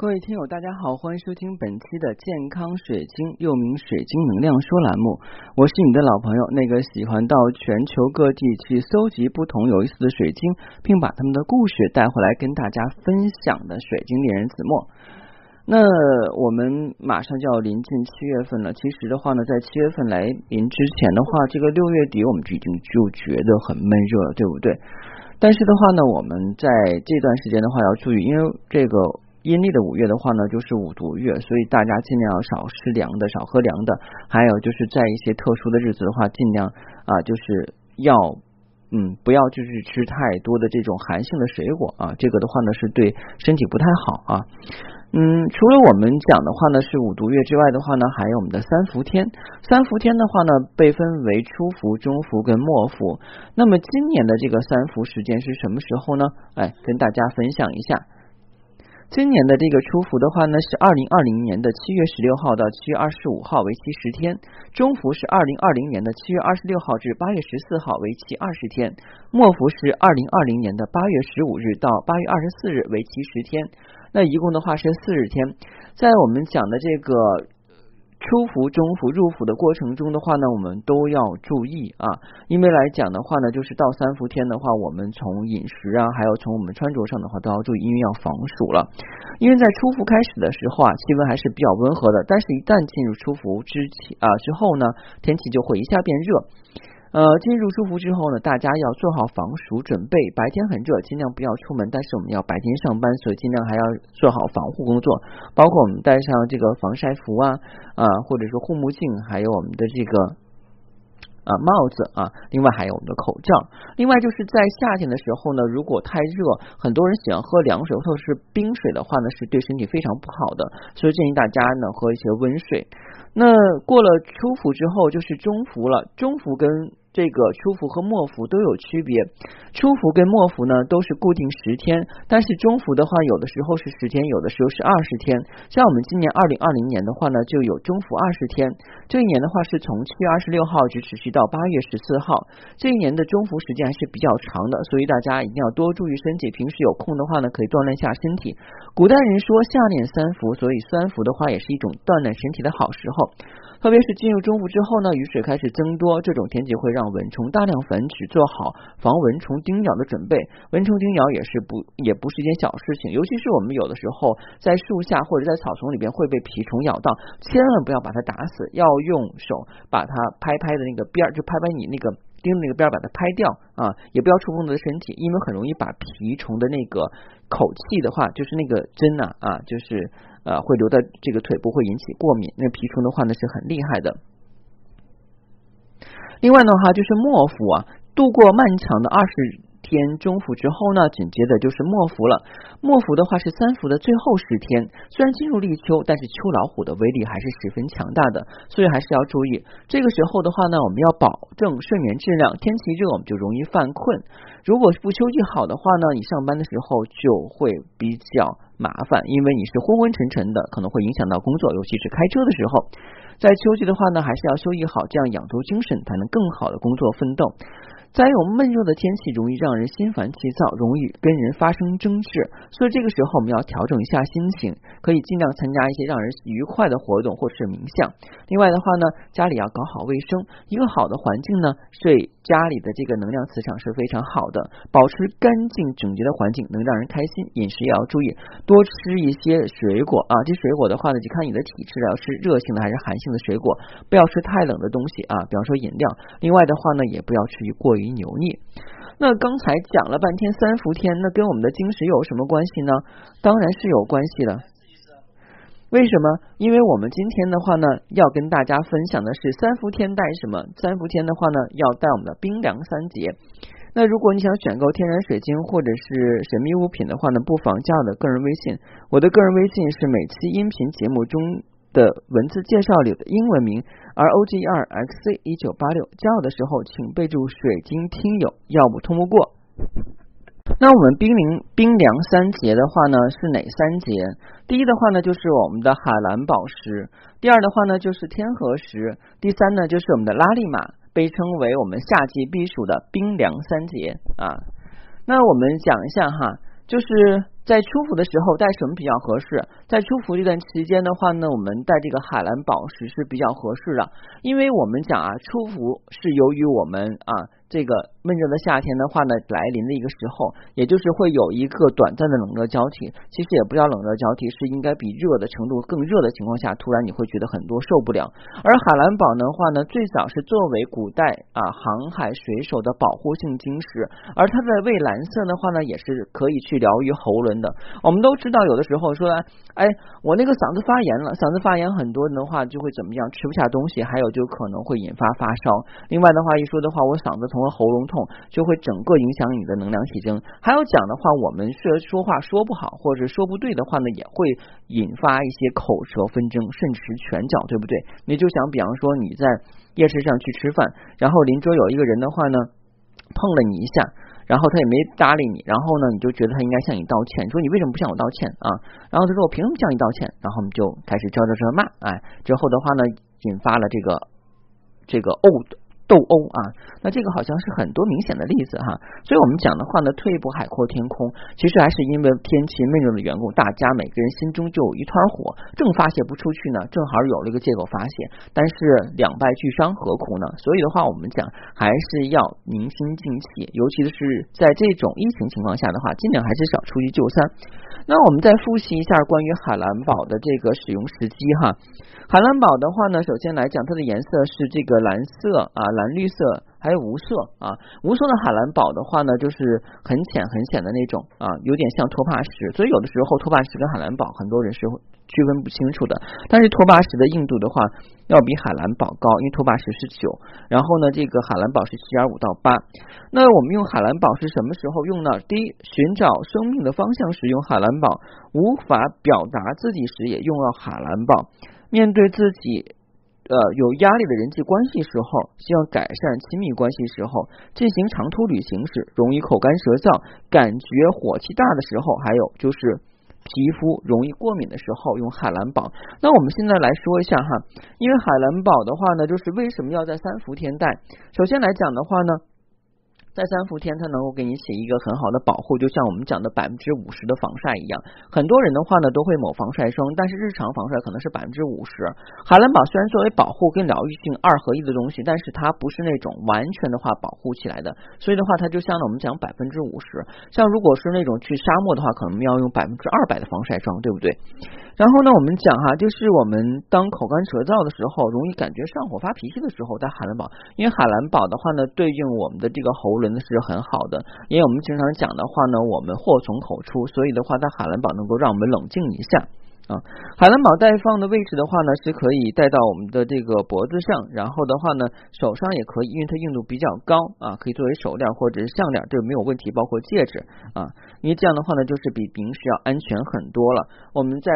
各位听友，大家好，欢迎收听本期的健康水晶，又名水晶能量说栏目。我是你的老朋友，那个喜欢到全球各地去搜集不同有意思的水晶，并把他们的故事带回来跟大家分享的水晶猎人子墨。那我们马上就要临近七月份了，其实的话呢，在七月份来临之前的话，这个六月底我们就已经就觉得很闷热了，对不对？但是的话呢，我们在这段时间的话要注意，因为这个。阴历的五月的话呢，就是五毒月，所以大家尽量少吃凉的，少喝凉的。还有就是在一些特殊的日子的话，尽量啊，就是要嗯，不要就是吃太多的这种寒性的水果啊，这个的话呢是对身体不太好啊。嗯，除了我们讲的话呢是五毒月之外的话呢，还有我们的三伏天。三伏天的话呢，被分为初伏、中伏跟末伏。那么今年的这个三伏时间是什么时候呢？哎，跟大家分享一下。今年的这个初伏的话呢，是二零二零年的七月十六号到七月二十五号，为期十天；中伏是二零二零年的七月二十六号至八月十四号，为期二十天；末伏是二零二零年的八月十五日到八月二十四日，为期十天。那一共的话是四十天。在我们讲的这个。初伏、中伏、入伏的过程中的话呢，我们都要注意啊，因为来讲的话呢，就是到三伏天的话，我们从饮食啊，还有从我们穿着上的话都要注意，因为要防暑了。因为在初伏开始的时候啊，气温还是比较温和的，但是一旦进入初伏之前啊之后呢，天气就会一下变热。呃，进入舒服之后呢，大家要做好防暑准备。白天很热，尽量不要出门，但是我们要白天上班，所以尽量还要做好防护工作，包括我们戴上这个防晒服啊啊，或者说护目镜，还有我们的这个啊帽子啊，另外还有我们的口罩。另外就是在夏天的时候呢，如果太热，很多人喜欢喝凉水或者是冰水的话呢，是对身体非常不好的，所以建议大家呢喝一些温水。那过了初伏之后，就是中伏了，中伏跟这个初伏和末伏都有区别，初伏跟末伏呢都是固定十天，但是中伏的话有的时候是十天，有的时候是二十天。像我们今年二零二零年的话呢，就有中伏二十天。这一年的话是从七月二十六号直持续到八月十四号，这一年的中伏时间还是比较长的，所以大家一定要多注意身体。平时有空的话呢，可以锻炼一下身体。古代人说夏练三伏，所以三伏的话也是一种锻炼身体的好时候。特别是进入中伏之后呢，雨水开始增多，这种天气会让让蚊虫大量繁殖，做好防蚊虫叮咬的准备。蚊虫叮咬也是不也不是一件小事情，尤其是我们有的时候在树下或者在草丛里边会被蜱虫咬到，千万不要把它打死，要用手把它拍拍的那个边儿，就拍拍你那个钉的那个边儿，把它拍掉啊，也不要触碰它的身体，因为很容易把蜱虫的那个口气的话，就是那个针呐啊，就是。呃，会留在这个腿部，会引起过敏。那蜱虫的话呢，是很厉害的。另外的话，就是末伏啊，度过漫长的二十。天中伏之后呢，紧接着就是末伏了。末伏的话是三伏的最后十天。虽然进入立秋，但是秋老虎的威力还是十分强大的，所以还是要注意。这个时候的话呢，我们要保证睡眠质量。天气热，我们就容易犯困。如果不休息好的话呢，你上班的时候就会比较麻烦，因为你是昏昏沉沉的，可能会影响到工作，尤其是开车的时候。在秋季的话呢，还是要休息好，这样养足精神，才能更好的工作奋斗。再有闷热的天气，容易让人心烦气躁，容易跟人发生争执，所以这个时候我们要调整一下心情，可以尽量参加一些让人愉快的活动，或是冥想。另外的话呢，家里要搞好卫生，一个好的环境呢，对家里的这个能量磁场是非常好的。保持干净整洁的环境能让人开心，饮食也要注意，多吃一些水果啊。这水果的话呢，就看你的体质了，要吃热性的还是寒性的水果，不要吃太冷的东西啊，比方说饮料。另外的话呢，也不要吃过于。于油腻。那刚才讲了半天三伏天，那跟我们的晶石有什么关系呢？当然是有关系的。为什么？因为我们今天的话呢，要跟大家分享的是三伏天带什么？三伏天的话呢，要带我们的冰凉三节。那如果你想选购天然水晶或者是神秘物品的话呢，不妨加我的个人微信。我的个人微信是每期音频节目中。的文字介绍里的英文名 R O G 二 X C 一九八六，加我的时候请备注“水晶听友”，要不通不过。那我们冰凌冰凉三节的话呢，是哪三节？第一的话呢，就是我们的海蓝宝石；第二的话呢，就是天河石；第三呢，就是我们的拉力玛，被称为我们夏季避暑的冰凉三节啊。那我们讲一下哈，就是。在出伏的时候戴什么比较合适？在出伏这段期间的话呢，我们戴这个海蓝宝石是比较合适的，因为我们讲啊，出伏是由于我们啊。这个闷热的夏天的话呢，来临的一个时候，也就是会有一个短暂的冷热交替。其实也不叫冷热交替，是应该比热的程度更热的情况下，突然你会觉得很多受不了。而海蓝宝的话呢，最早是作为古代啊航海水手的保护性晶石，而它的蔚蓝色的话呢，也是可以去疗愈喉轮的。我们都知道，有的时候说，哎，我那个嗓子发炎了，嗓子发炎，很多人的话就会怎么样，吃不下东西，还有就可能会引发发烧。另外的话一说的话，我嗓子从喉咙痛就会整个影响你的能量体征。还有讲的话，我们说说话说不好或者说不对的话呢，也会引发一些口舌纷争，甚至是拳脚，对不对？你就想，比方说你在夜市上去吃饭，然后邻桌有一个人的话呢，碰了你一下，然后他也没搭理你，然后呢，你就觉得他应该向你道歉，说你为什么不向我道歉啊？然后他说我凭什么向你道歉？然后我们就开始招招招骂，哎，之后的话呢，引发了这个这个殴。斗殴啊，那这个好像是很多明显的例子哈，所以我们讲的话呢，退一步海阔天空，其实还是因为天气闷热的缘故，大家每个人心中就有一团火，正发泄不出去呢，正好有了一个借口发泄，但是两败俱伤何苦呢？所以的话，我们讲还是要宁心静气，尤其是在这种疫情情况下的话，尽量还是少出去就餐。那我们再复习一下关于海蓝宝的这个使用时机哈。海蓝宝的话呢，首先来讲，它的颜色是这个蓝色啊。蓝绿色还有无色啊，无色的海蓝宝的话呢，就是很浅很浅的那种啊，有点像托帕石，所以有的时候托帕石跟海蓝宝很多人是区分不清楚的。但是托帕石的硬度的话要比海蓝宝高，因为托帕石是九，然后呢这个海蓝宝是七点五到八。那我们用海蓝宝是什么时候用呢？第一，寻找生命的方向时用海蓝宝，无法表达自己时也用到海蓝宝，面对自己。呃，有压力的人际关系时候，需要改善亲密关系时候，进行长途旅行时，容易口干舌燥，感觉火气大的时候，还有就是皮肤容易过敏的时候，用海蓝宝。那我们现在来说一下哈，因为海蓝宝的话呢，就是为什么要在三伏天戴？首先来讲的话呢。在三伏天，它能够给你起一个很好的保护，就像我们讲的百分之五十的防晒一样。很多人的话呢，都会抹防晒霜，但是日常防晒可能是百分之五十。海蓝宝虽然作为保护跟疗愈性二合一的东西，但是它不是那种完全的话保护起来的，所以的话，它就像呢我们讲百分之五十。像如果是那种去沙漠的话，可能要用百分之二百的防晒霜，对不对？然后呢，我们讲哈，就是我们当口干舌燥的时候，容易感觉上火发脾气的时候，在海蓝宝，因为海蓝宝的话呢，对应我们的这个喉轮是很好的。因为我们经常讲的话呢，我们祸从口出，所以的话，在海蓝宝能够让我们冷静一下啊。海蓝宝戴放的位置的话呢，是可以戴到我们的这个脖子上，然后的话呢，手上也可以，因为它硬度比较高啊，可以作为手链或者是项链，这个没有问题。包括戒指啊，因为这样的话呢，就是比平时要安全很多了。我们在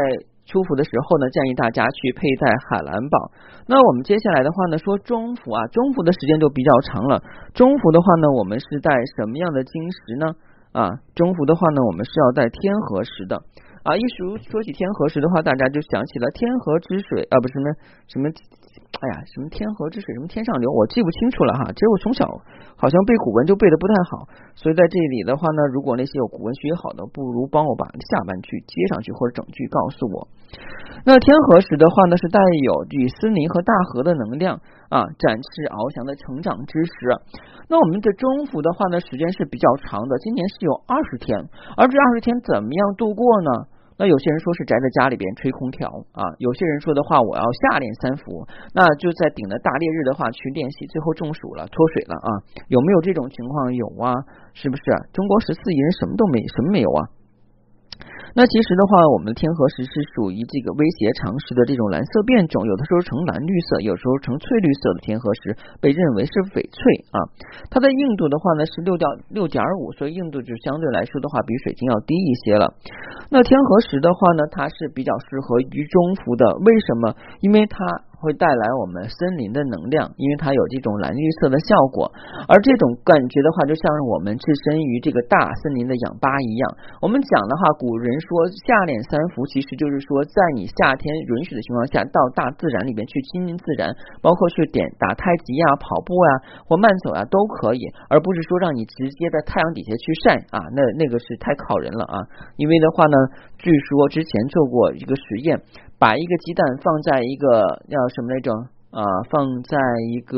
出伏的时候呢，建议大家去佩戴海蓝宝。那我们接下来的话呢，说中伏啊，中伏的时间就比较长了。中伏的话呢，我们是戴什么样的晶石呢？啊，中伏的话呢，我们是要戴天河石的。啊，一说说起天河石的话，大家就想起了天河之水啊，不是什么什么。哎呀，什么天河之水，什么天上流，我记不清楚了哈。其实我从小好像背古文就背的不太好，所以在这里的话呢，如果那些有古文学好的，不如帮我把下半句接上去，或者整句告诉我。那天河石的话呢，是带有与森林和大河的能量啊，展翅翱翔的成长之时。那我们的中伏的话呢，时间是比较长的，今年是有二十天，而这二十天怎么样度过呢？那有些人说是宅在家里边吹空调啊，有些人说的话我要下练三伏，那就在顶着大烈日的话去练习，最后中暑了脱水了啊，有没有这种情况？有啊，是不是？中国十四亿人什么都没，什么没有啊？那其实的话，我们的天河石是属于这个威胁常识的这种蓝色变种，有的时候呈蓝绿色，有时候呈翠绿色的天河石，被认为是翡翠啊。它的硬度的话呢是六点六点五，所以硬度就相对来说的话比水晶要低一些了。那天河石的话呢，它是比较适合于中伏的，为什么？因为它。会带来我们森林的能量，因为它有这种蓝绿色的效果。而这种感觉的话，就像是我们置身于这个大森林的氧吧一样。我们讲的话，古人说夏练三伏，其实就是说在你夏天允许的情况下，到大自然里边去亲近自然，包括去点打太极呀、跑步呀或慢走啊都可以，而不是说让你直接在太阳底下去晒啊，那那个是太考人了啊。因为的话呢，据说之前做过一个实验。把一个鸡蛋放在一个叫什么来着啊？放在一个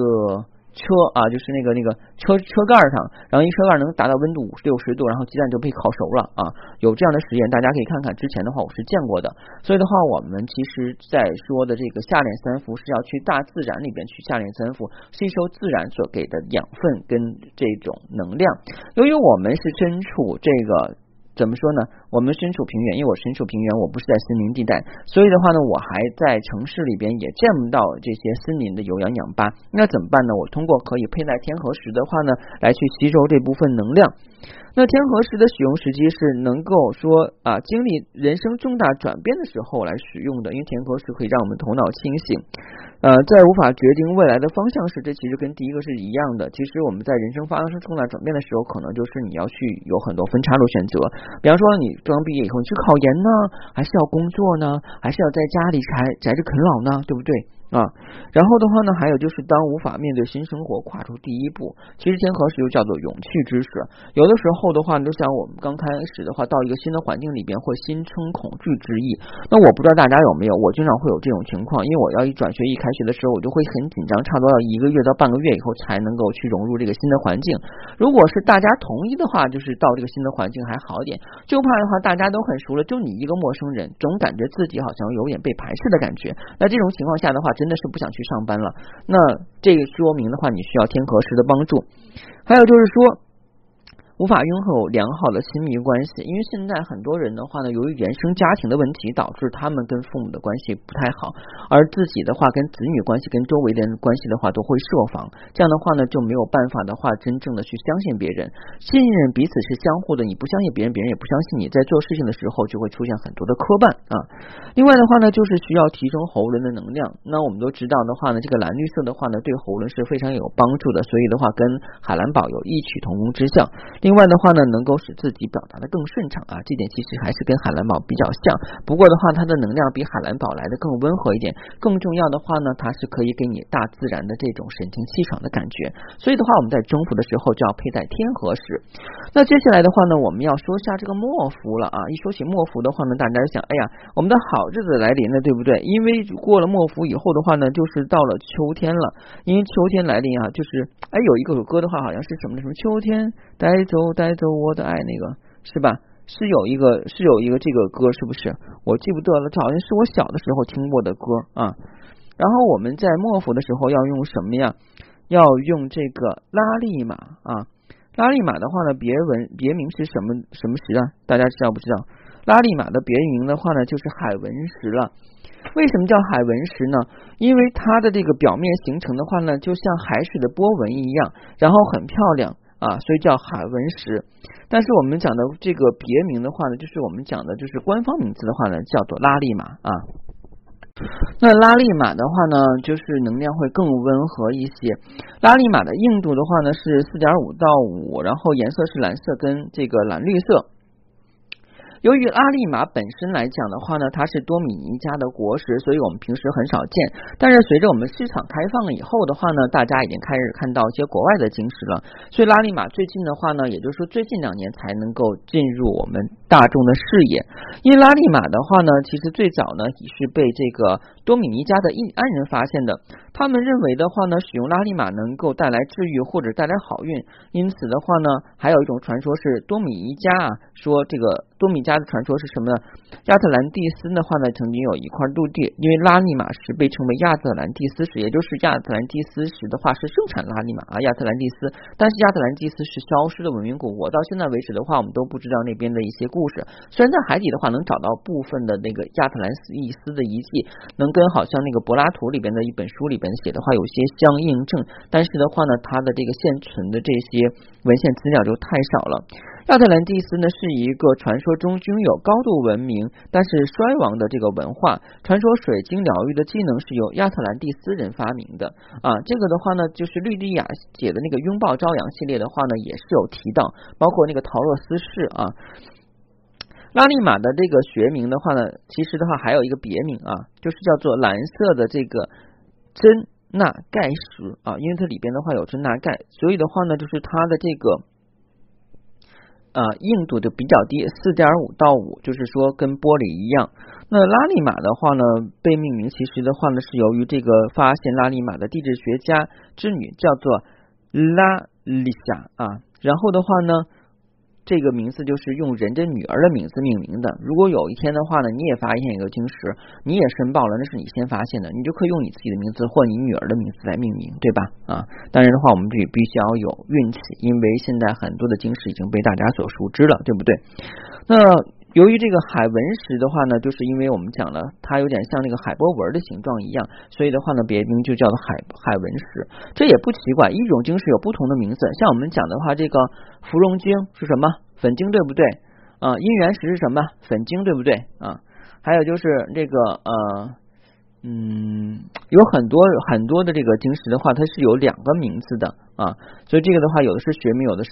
车啊，就是那个那个车车盖上，然后一车盖能达到温度五六十度，然后鸡蛋就被烤熟了啊。有这样的实验，大家可以看看。之前的话我是见过的，所以的话，我们其实在说的这个夏练三伏是要去大自然里边去夏练三伏，吸收自然所给的养分跟这种能量。由于我们是身处这个。怎么说呢？我们身处平原，因为我身处平原，我不是在森林地带，所以的话呢，我还在城市里边也见不到这些森林的有氧氧吧。那怎么办呢？我通过可以佩戴天河石的话呢，来去吸收这部分能量。那天河石的使用时机是能够说啊，经历人生重大转变的时候来使用的，因为天河石可以让我们头脑清醒。呃，在无法决定未来的方向时，这其实跟第一个是一样的。其实我们在人生发生重大转变的时候，可能就是你要去有很多分岔路选择。比方说，你刚毕业以后，你去考研呢，还是要工作呢，还是要在家里宅宅着啃老呢？对不对？啊，然后的话呢，还有就是当无法面对新生活，跨出第一步，其实天河石又叫做勇气之石。有的时候的话，就像我们刚开始的话，到一个新的环境里边，会心生恐惧之意。那我不知道大家有没有，我经常会有这种情况，因为我要一转学一开学的时候，我就会很紧张，差不多要一个月到半个月以后才能够去融入这个新的环境。如果是大家同意的话，就是到这个新的环境还好点，就怕的话大家都很熟了，就你一个陌生人，总感觉自己好像有点被排斥的感觉。那这种情况下的话，真的是不想去上班了，那这个说明的话，你需要天河石的帮助。还有就是说。无法拥有良好的亲密关系，因为现在很多人的话呢，由于原生家庭的问题，导致他们跟父母的关系不太好，而自己的话跟子女关系、跟周围的人关系的话都会设防，这样的话呢就没有办法的话真正的去相信别人，信任彼此是相互的，你不相信别人，别人也不相信你，在做事情的时候就会出现很多的磕绊啊。另外的话呢，就是需要提升喉轮的能量。那我们都知道的话呢，这个蓝绿色的话呢，对喉轮是非常有帮助的，所以的话跟海蓝宝有异曲同工之效。另外的话呢，能够使自己表达的更顺畅啊，这点其实还是跟海蓝宝比较像。不过的话，它的能量比海蓝宝来的更温和一点。更重要的话呢，它是可以给你大自然的这种神清气爽的感觉。所以的话，我们在征服的时候就要佩戴天河石。那接下来的话呢，我们要说一下这个末伏了啊。一说起末伏的话呢，大家想，哎呀，我们的好日子来临了，对不对？因为过了末伏以后的话呢，就是到了秋天了。因为秋天来临啊，就是哎，有一个歌的话，好像是什么什么秋天带走带。着我的爱，那个是吧？是有一个，是有一个这个歌，是不是？我记不得了，好像是我小的时候听过的歌啊。然后我们在末伏的时候要用什么呀？要用这个拉力马啊。拉力马的话呢，别文别名是什么什么石啊？大家知道不知道？拉力马的别名的话呢，就是海纹石了。为什么叫海纹石呢？因为它的这个表面形成的话呢，就像海水的波纹一样，然后很漂亮。啊，所以叫海纹石。但是我们讲的这个别名的话呢，就是我们讲的就是官方名字的话呢，叫做拉力马啊。那拉力马的话呢，就是能量会更温和一些。拉力马的硬度的话呢是四点五到五，然后颜色是蓝色跟这个蓝绿色。由于拉力马本身来讲的话呢，它是多米尼加的国石，所以我们平时很少见。但是随着我们市场开放了以后的话呢，大家已经开始看到一些国外的晶石了。所以拉力马最近的话呢，也就是说最近两年才能够进入我们大众的视野。因为拉力马的话呢，其实最早呢也是被这个多米尼加的印安人发现的。他们认为的话呢，使用拉力马能够带来治愈或者带来好运。因此的话呢，还有一种传说是多米尼加啊，说这个多米加。的传说是什么呢？亚特兰蒂斯的话呢，曾经有一块陆地，因为拉尼玛石被称为亚特兰蒂斯石，也就是亚特兰蒂斯石的话是生产拉尼玛啊，亚特兰蒂斯。但是亚特兰蒂斯是消失的文明古国，到现在为止的话，我们都不知道那边的一些故事。虽然在海底的话能找到部分的那个亚特兰蒂斯的遗迹，能跟好像那个柏拉图里边的一本书里边写的话有些相印证，但是的话呢，它的这个现存的这些文献资料就太少了。亚特兰蒂斯呢是一个传说中拥有高度文明但是衰亡的这个文化。传说水晶疗愈的技能是由亚特兰蒂斯人发明的啊。这个的话呢，就是绿蒂亚姐的那个拥抱朝阳系列的话呢，也是有提到，包括那个陶洛斯市啊。拉利玛的这个学名的话呢，其实的话还有一个别名啊，就是叫做蓝色的这个真钠钙石啊，因为它里边的话有真钠钙，所以的话呢，就是它的这个啊硬度就比较低，四点五到五，就是说跟玻璃一样。那拉力玛的话呢，被命名其实的话呢，是由于这个发现拉力玛的地质学家之女叫做拉丽夏啊，然后的话呢。这个名字就是用人家女儿的名字命名的。如果有一天的话呢，你也发现一个晶石，你也申报了，那是你先发现的，你就可以用你自己的名字或你女儿的名字来命名，对吧？啊，当然的话，我们这里必须要有运气，因为现在很多的晶石已经被大家所熟知了，对不对？那。由于这个海纹石的话呢，就是因为我们讲了，它有点像那个海波纹的形状一样，所以的话呢，别名就叫做海海纹石。这也不奇怪，一种晶石有不同的名字。像我们讲的话，这个芙蓉晶是什么？粉晶对不对？啊，姻缘石是什么？粉晶对不对？啊，还有就是这个呃嗯，有很多很多的这个晶石的话，它是有两个名字的啊，所以这个的话，有的是学名，有的是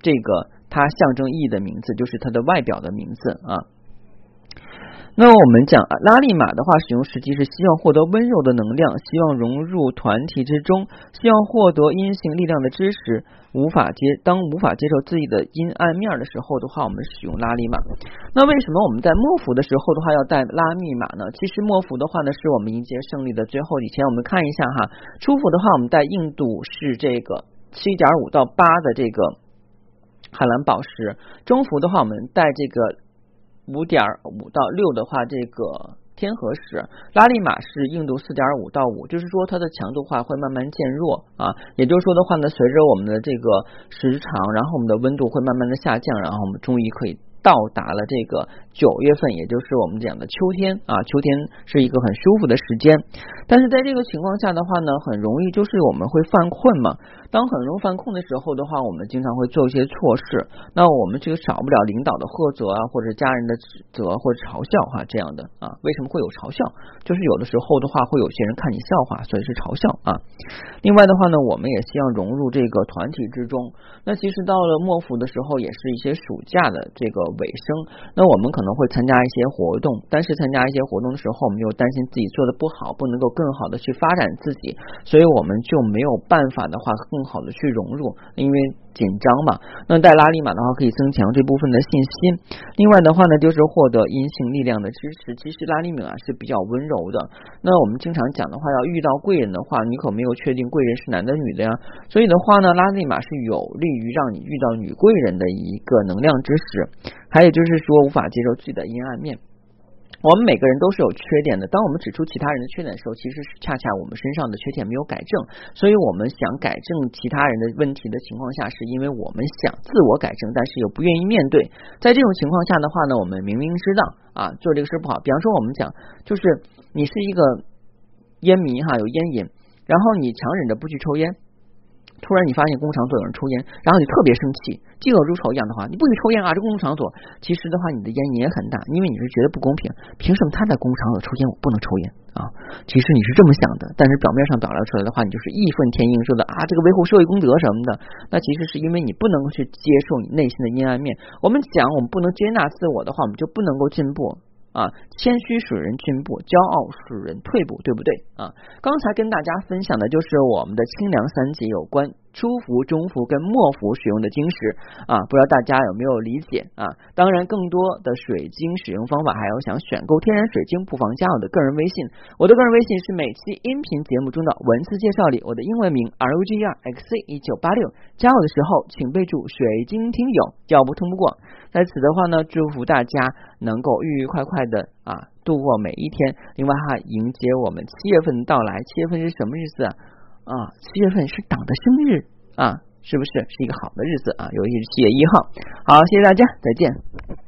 这个。它象征意义的名字就是它的外表的名字啊。那我们讲拉力马的话，使用时机是希望获得温柔的能量，希望融入团体之中，希望获得阴性力量的支持。无法接当无法接受自己的阴暗面的时候的话，我们使用拉力马。那为什么我们在幕府的时候的话要带拉密码呢？其实幕府的话呢，是我们迎接胜利的最后几天。我们看一下哈，初府的话，我们带印度是这个七点五到八的这个。海蓝宝石，中幅的话，我们带这个五点五到六的话，这个天河石，拉力马是硬度四点五到五，就是说它的强度话会慢慢渐弱啊，也就是说的话呢，随着我们的这个时长，然后我们的温度会慢慢的下降，然后我们终于可以。到达了这个九月份，也就是我们讲的秋天啊，秋天是一个很舒服的时间。但是在这个情况下的话呢，很容易就是我们会犯困嘛。当很容易犯困的时候的话，我们经常会做一些错事。那我们这个少不了领导的呵责啊，或者家人的指责或者嘲笑哈这样的啊。为什么会有嘲笑？就是有的时候的话，会有些人看你笑话，所以是嘲笑啊。另外的话呢，我们也希望融入这个团体之中。那其实到了末伏的时候，也是一些暑假的这个。尾声，那我们可能会参加一些活动，但是参加一些活动的时候，我们又担心自己做的不好，不能够更好的去发展自己，所以我们就没有办法的话，更好的去融入，因为。紧张嘛？那带拉力马的话，可以增强这部分的信心。另外的话呢，就是获得阴性力量的支持。其实拉力马是比较温柔的。那我们经常讲的话，要遇到贵人的话，你可没有确定贵人是男的女的呀。所以的话呢，拉力马是有利于让你遇到女贵人的一个能量支持。还有就是说，无法接受自己的阴暗面。我们每个人都是有缺点的。当我们指出其他人的缺点的时候，其实是恰恰我们身上的缺点没有改正。所以我们想改正其他人的问题的情况下，是因为我们想自我改正，但是又不愿意面对。在这种情况下的话呢，我们明明知道啊，做这个事不好。比方说，我们讲，就是你是一个烟迷哈，有烟瘾，然后你强忍着不去抽烟。突然你发现工厂所有人抽烟，然后你特别生气，嫉恶如仇一样的话，你不许抽烟啊！这工厂所其实的话，你的烟瘾也很大，因为你是觉得不公平，凭什么他在工厂所抽烟，我不能抽烟啊？其实你是这么想的，但是表面上表达出来的话，你就是义愤填膺说的啊，这个维护社会公德什么的，那其实是因为你不能够去接受你内心的阴暗面。我们讲我们不能接纳自我的话，我们就不能够进步。啊，谦虚使人进步，骄傲使人退步，对不对啊？刚才跟大家分享的就是我们的清凉三节有关。初伏、中伏跟末伏使用的晶石啊，不知道大家有没有理解啊？当然，更多的水晶使用方法，还有想选购天然水晶，不妨加我的个人微信。我的个人微信是每期音频节目中的文字介绍里我的英文名 R O G E R X C 一九八六。加我的时候，请备注“水晶听友”，要不通不过。在此的话呢，祝福大家能够愉愉快快的啊度过每一天。另外哈，迎接我们七月份的到来。七月份是什么日子啊？啊，七月份是党的生日啊，是不是是一个好的日子啊？尤其是七月一号。好，谢谢大家，再见。